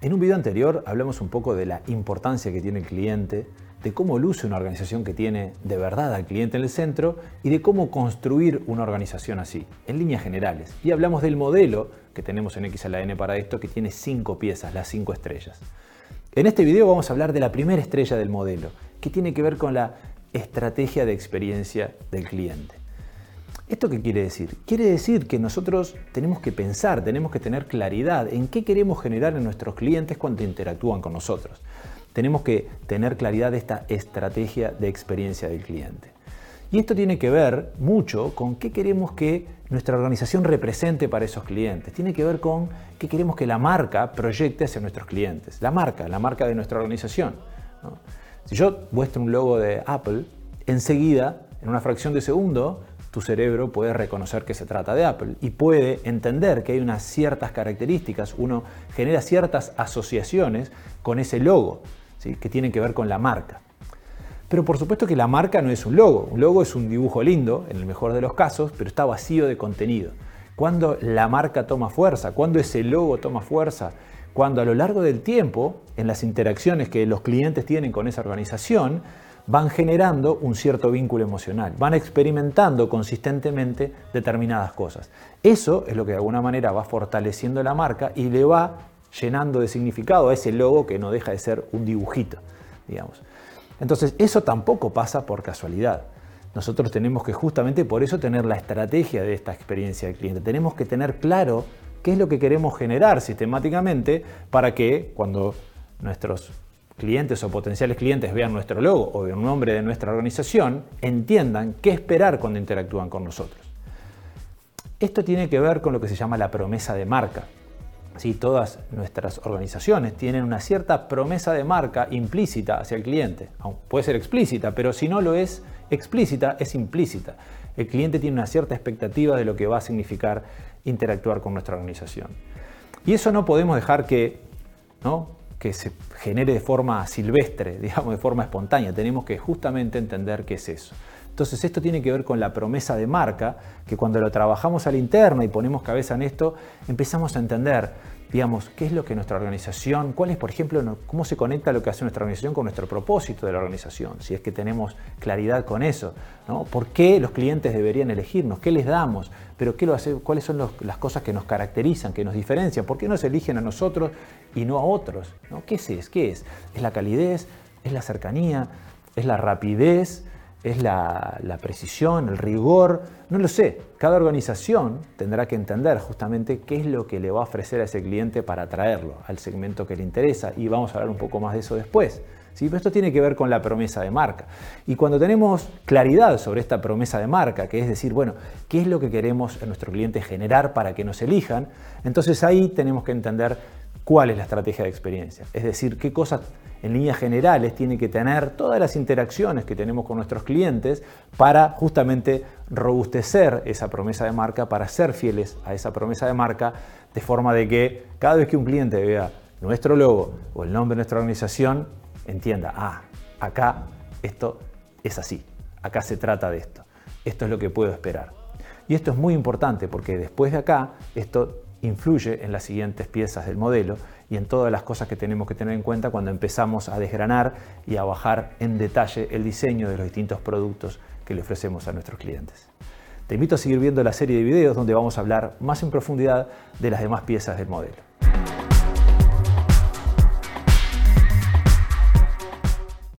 En un video anterior hablamos un poco de la importancia que tiene el cliente, de cómo luce una organización que tiene de verdad al cliente en el centro y de cómo construir una organización así, en líneas generales. Y hablamos del modelo que tenemos en XLN para esto, que tiene cinco piezas, las cinco estrellas. En este video vamos a hablar de la primera estrella del modelo, que tiene que ver con la estrategia de experiencia del cliente. ¿Esto qué quiere decir? Quiere decir que nosotros tenemos que pensar, tenemos que tener claridad en qué queremos generar en nuestros clientes cuando interactúan con nosotros. Tenemos que tener claridad de esta estrategia de experiencia del cliente. Y esto tiene que ver mucho con qué queremos que nuestra organización represente para esos clientes. Tiene que ver con qué queremos que la marca proyecte hacia nuestros clientes. La marca, la marca de nuestra organización. Si yo muestro un logo de Apple, enseguida, en una fracción de segundo, tu cerebro puede reconocer que se trata de Apple y puede entender que hay unas ciertas características, uno genera ciertas asociaciones con ese logo, ¿sí? que tienen que ver con la marca. Pero por supuesto que la marca no es un logo, un logo es un dibujo lindo, en el mejor de los casos, pero está vacío de contenido. Cuando la marca toma fuerza, cuando ese logo toma fuerza, cuando a lo largo del tiempo, en las interacciones que los clientes tienen con esa organización, van generando un cierto vínculo emocional, van experimentando consistentemente determinadas cosas. Eso es lo que de alguna manera va fortaleciendo la marca y le va llenando de significado a ese logo que no deja de ser un dibujito, digamos. Entonces, eso tampoco pasa por casualidad. Nosotros tenemos que justamente por eso tener la estrategia de esta experiencia del cliente. Tenemos que tener claro qué es lo que queremos generar sistemáticamente para que cuando nuestros clientes o potenciales clientes vean nuestro logo o vean un nombre de nuestra organización, entiendan qué esperar cuando interactúan con nosotros. Esto tiene que ver con lo que se llama la promesa de marca. Si todas nuestras organizaciones tienen una cierta promesa de marca implícita hacia el cliente. Puede ser explícita, pero si no lo es explícita, es implícita. El cliente tiene una cierta expectativa de lo que va a significar interactuar con nuestra organización. Y eso no podemos dejar que ¿no? Que se genere de forma silvestre, digamos, de forma espontánea. Tenemos que justamente entender qué es eso. Entonces esto tiene que ver con la promesa de marca, que cuando lo trabajamos a la interna y ponemos cabeza en esto, empezamos a entender, digamos, qué es lo que nuestra organización, cuál es, por ejemplo, cómo se conecta lo que hace nuestra organización con nuestro propósito de la organización, si es que tenemos claridad con eso, ¿no? ¿Por qué los clientes deberían elegirnos? ¿Qué les damos? Pero ¿qué lo hace, ¿cuáles son las cosas que nos caracterizan, que nos diferencian? ¿Por qué nos eligen a nosotros y no a otros? ¿no? ¿Qué es? ¿Qué es? ¿Es la calidez? ¿Es la cercanía? ¿Es la rapidez? Es la, precisión, el rigor, no lo sé. Cada organización tendrá que entender justamente qué es lo que le va a ofrecer a ese cliente para atraerlo al segmento que le interesa y vamos a hablar un poco más de eso después. ¿sí? Pero esto tiene que ver con la promesa de marca. Y cuando tenemos claridad sobre esta promesa de marca, que es decir, bueno, qué es lo que queremos a nuestro cliente generar para que nos elijan, entonces ahí tenemos que entender cuál es la estrategia de experiencia. Es decir, qué cosas en líneas generales tiene que tener todas las interacciones que tenemos con nuestros clientes para justamente robustecer esa promesa de marca, para ser fieles a esa promesa de marca, de forma de que cada vez que un cliente vea nuestro logo o el nombre de nuestra organización, entienda, ah, acá esto es así, acá se trata de esto, esto es lo que puedo esperar. Y esto es muy importante porque después de acá, esto influye en las siguientes piezas del modelo y en todas las cosas que tenemos que tener en cuenta cuando empezamos a desgranar y a bajar en detalle el diseño de los distintos productos que le ofrecemos a nuestros clientes. Te invito a seguir viendo la serie de videos donde vamos a hablar más en profundidad de las demás piezas del modelo.